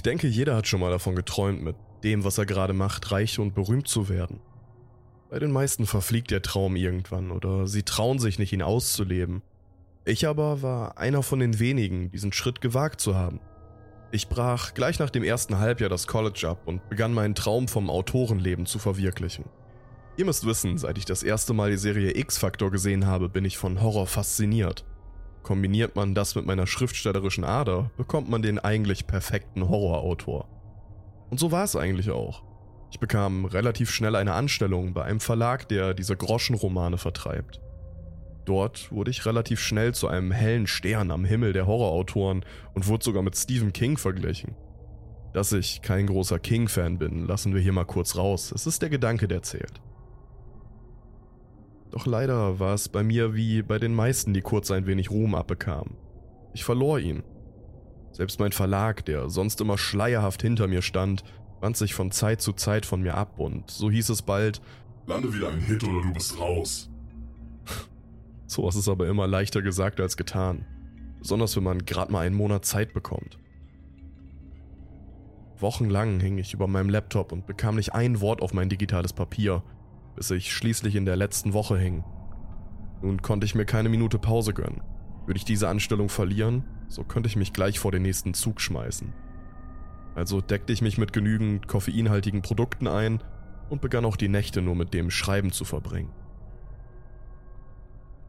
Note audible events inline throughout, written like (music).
Ich denke, jeder hat schon mal davon geträumt, mit dem, was er gerade macht, reich und berühmt zu werden. Bei den meisten verfliegt der Traum irgendwann oder sie trauen sich nicht, ihn auszuleben. Ich aber war einer von den wenigen, diesen Schritt gewagt zu haben. Ich brach gleich nach dem ersten Halbjahr das College ab und begann meinen Traum vom Autorenleben zu verwirklichen. Ihr müsst wissen, seit ich das erste Mal die Serie X-Factor gesehen habe, bin ich von Horror fasziniert. Kombiniert man das mit meiner schriftstellerischen Ader, bekommt man den eigentlich perfekten Horrorautor. Und so war es eigentlich auch. Ich bekam relativ schnell eine Anstellung bei einem Verlag, der diese Groschenromane vertreibt. Dort wurde ich relativ schnell zu einem hellen Stern am Himmel der Horrorautoren und wurde sogar mit Stephen King verglichen. Dass ich kein großer King-Fan bin, lassen wir hier mal kurz raus. Es ist der Gedanke, der zählt. Doch leider war es bei mir wie bei den meisten, die kurz ein wenig Ruhm abbekamen. Ich verlor ihn. Selbst mein Verlag, der sonst immer schleierhaft hinter mir stand, wand sich von Zeit zu Zeit von mir ab und so hieß es bald, Lande wieder ein Hit oder du bist raus. (laughs) So ist es aber immer leichter gesagt als getan. Besonders wenn man gerade mal einen Monat Zeit bekommt. Wochenlang hing ich über meinem Laptop und bekam nicht ein Wort auf mein digitales Papier, bis ich schließlich in der letzten Woche hing. Nun konnte ich mir keine Minute Pause gönnen. Würde ich diese Anstellung verlieren, so könnte ich mich gleich vor den nächsten Zug schmeißen. Also deckte ich mich mit genügend koffeinhaltigen Produkten ein und begann auch die Nächte nur mit dem Schreiben zu verbringen.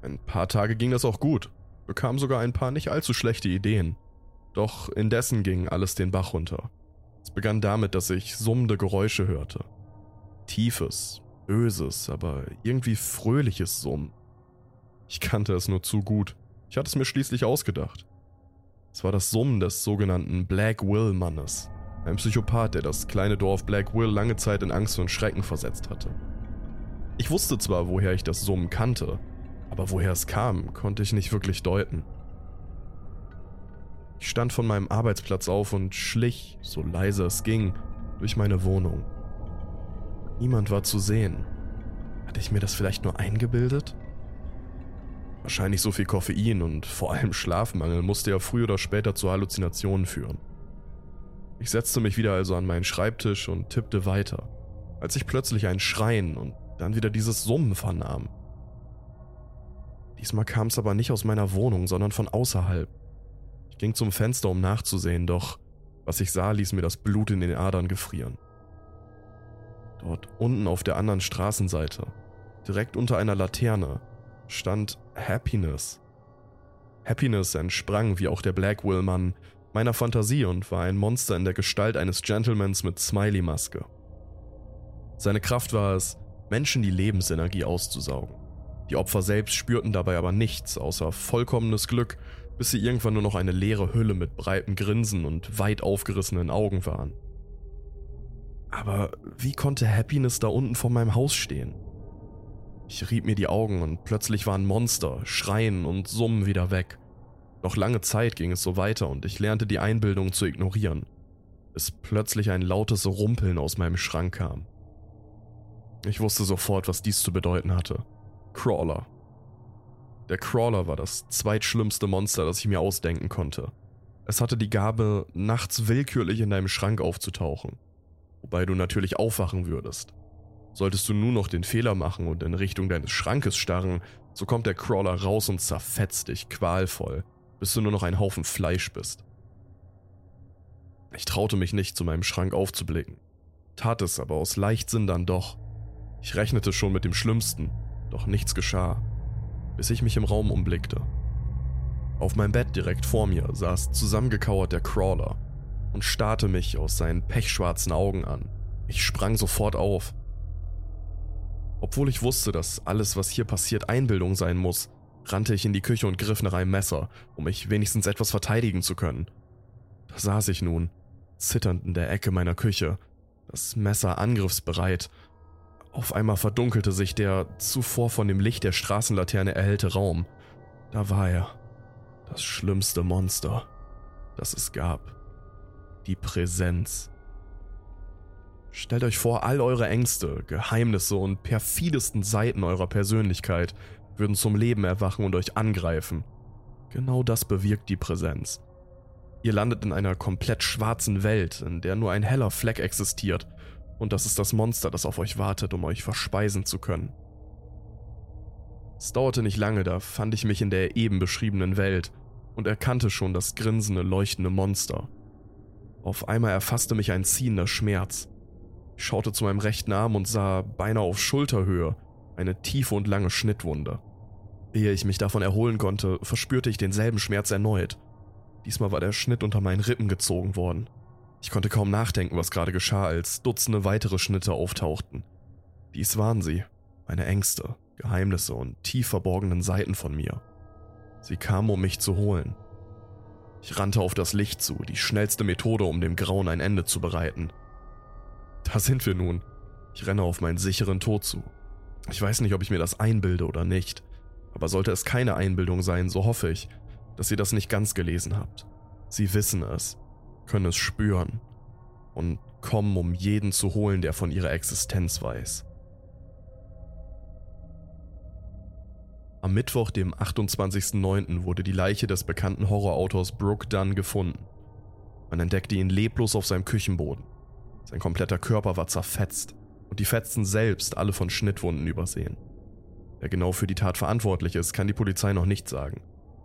Ein paar Tage ging das auch gut, bekam sogar ein paar nicht allzu schlechte Ideen. Doch indessen ging alles den Bach runter. Es begann damit, dass ich summende Geräusche hörte. Tiefes, böses, aber irgendwie fröhliches Summen. Ich kannte es nur zu gut. Ich hatte es mir schließlich ausgedacht. Es war das Summen des sogenannten Black Will Mannes, ein Psychopath, der das kleine Dorf Black Will lange Zeit in Angst und Schrecken versetzt hatte. Ich wusste zwar, woher ich das Summen kannte, aber woher es kam, konnte ich nicht wirklich deuten. Ich stand von meinem Arbeitsplatz auf und schlich, so leise es ging, durch meine Wohnung. Niemand war zu sehen. Hatte ich mir das vielleicht nur eingebildet? Wahrscheinlich so viel Koffein und vor allem Schlafmangel musste ja früher oder später zu Halluzinationen führen. Ich setzte mich wieder also an meinen Schreibtisch und tippte weiter, als ich plötzlich ein Schreien und dann wieder dieses Summen vernahm. Diesmal kam es aber nicht aus meiner Wohnung, sondern von außerhalb. Ich ging zum Fenster, um nachzusehen, doch was ich sah, ließ mir das Blut in den Adern gefrieren. Dort unten auf der anderen Straßenseite, direkt unter einer Laterne, stand Happiness. Happiness entsprang, wie auch der Blackwell-Mann, meiner Fantasie und war ein Monster in der Gestalt eines Gentlemans mit Smiley-Maske. Seine Kraft war es, Menschen die Lebensenergie auszusaugen. Die Opfer selbst spürten dabei aber nichts außer vollkommenes Glück, bis sie irgendwann nur noch eine leere Hülle mit breitem Grinsen und weit aufgerissenen Augen waren. Aber wie konnte Happiness da unten vor meinem Haus stehen? Ich rieb mir die Augen und plötzlich waren Monster, Schreien und Summen wieder weg. Noch lange Zeit ging es so weiter und ich lernte die Einbildung zu ignorieren, bis plötzlich ein lautes Rumpeln aus meinem Schrank kam. Ich wusste sofort, was dies zu bedeuten hatte. Crawler. Der Crawler war das zweitschlimmste Monster, das ich mir ausdenken konnte. Es hatte die Gabe, nachts willkürlich in deinem Schrank aufzutauchen, wobei du natürlich aufwachen würdest. Solltest du nur noch den Fehler machen und in Richtung deines Schrankes starren, so kommt der Crawler raus und zerfetzt dich qualvoll, bis du nur noch ein Haufen Fleisch bist. Ich traute mich nicht, zu meinem Schrank aufzublicken, tat es aber aus Leichtsinn dann doch. Ich rechnete schon mit dem Schlimmsten, doch nichts geschah, bis ich mich im Raum umblickte. Auf meinem Bett direkt vor mir saß zusammengekauert der Crawler und starrte mich aus seinen pechschwarzen Augen an. Ich sprang sofort auf. Obwohl ich wusste, dass alles, was hier passiert, Einbildung sein muss, rannte ich in die Küche und griff nach einem Messer, um mich wenigstens etwas verteidigen zu können. Da saß ich nun, zitternd in der Ecke meiner Küche, das Messer angriffsbereit auf einmal verdunkelte sich der zuvor von dem Licht der Straßenlaterne erhellte Raum. Da war er. Das schlimmste Monster, das es gab. Die Präsenz. Stellt euch vor, all eure Ängste, Geheimnisse und perfidesten Seiten eurer Persönlichkeit würden zum Leben erwachen und euch angreifen. Genau das bewirkt die Präsenz. Ihr landet in einer komplett schwarzen Welt, in der nur ein heller Fleck existiert, und das ist das Monster, das auf euch wartet, um euch verspeisen zu können. Es dauerte nicht lange, da fand ich mich in der eben beschriebenen Welt und erkannte schon das grinsende, leuchtende Monster. Auf einmal erfasste mich ein ziehender Schmerz. Ich schaute zu meinem rechten Arm und sah beinahe auf Schulterhöhe eine tiefe und lange Schnittwunde. Ehe ich mich davon erholen konnte, verspürte ich denselben Schmerz erneut. Diesmal war der Schnitt unter meinen Rippen gezogen worden. Ich konnte kaum nachdenken, was gerade geschah, als Dutzende weitere Schnitte auftauchten. Dies waren sie, meine Ängste, Geheimnisse und tief verborgenen Seiten von mir. Sie kamen, um mich zu holen. Ich rannte auf das Licht zu, die schnellste Methode, um dem Grauen ein Ende zu bereiten. Da sind wir nun. Ich renne auf meinen sicheren Tod zu. Ich weiß nicht, ob ich mir das einbilde oder nicht, aber sollte es keine Einbildung sein, so hoffe ich, dass ihr das nicht ganz gelesen habt. Sie wissen es, können es spüren und kommen, um jeden zu holen, der von ihrer Existenz weiß. Am Mittwoch, dem 28.09., wurde die Leiche des bekannten Horrorautors Brooke Dunn gefunden. Man entdeckte ihn leblos auf seinem Küchenboden. Sein kompletter Körper war zerfetzt und die Fetzen selbst alle von Schnittwunden übersehen. Wer genau für die Tat verantwortlich ist, kann die Polizei noch nicht sagen.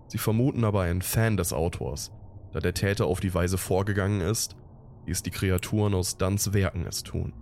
Sie vermuten aber einen Fan des Autors, da der Täter auf die Weise vorgegangen ist, wie es die Kreaturen aus Dunns Werken es tun.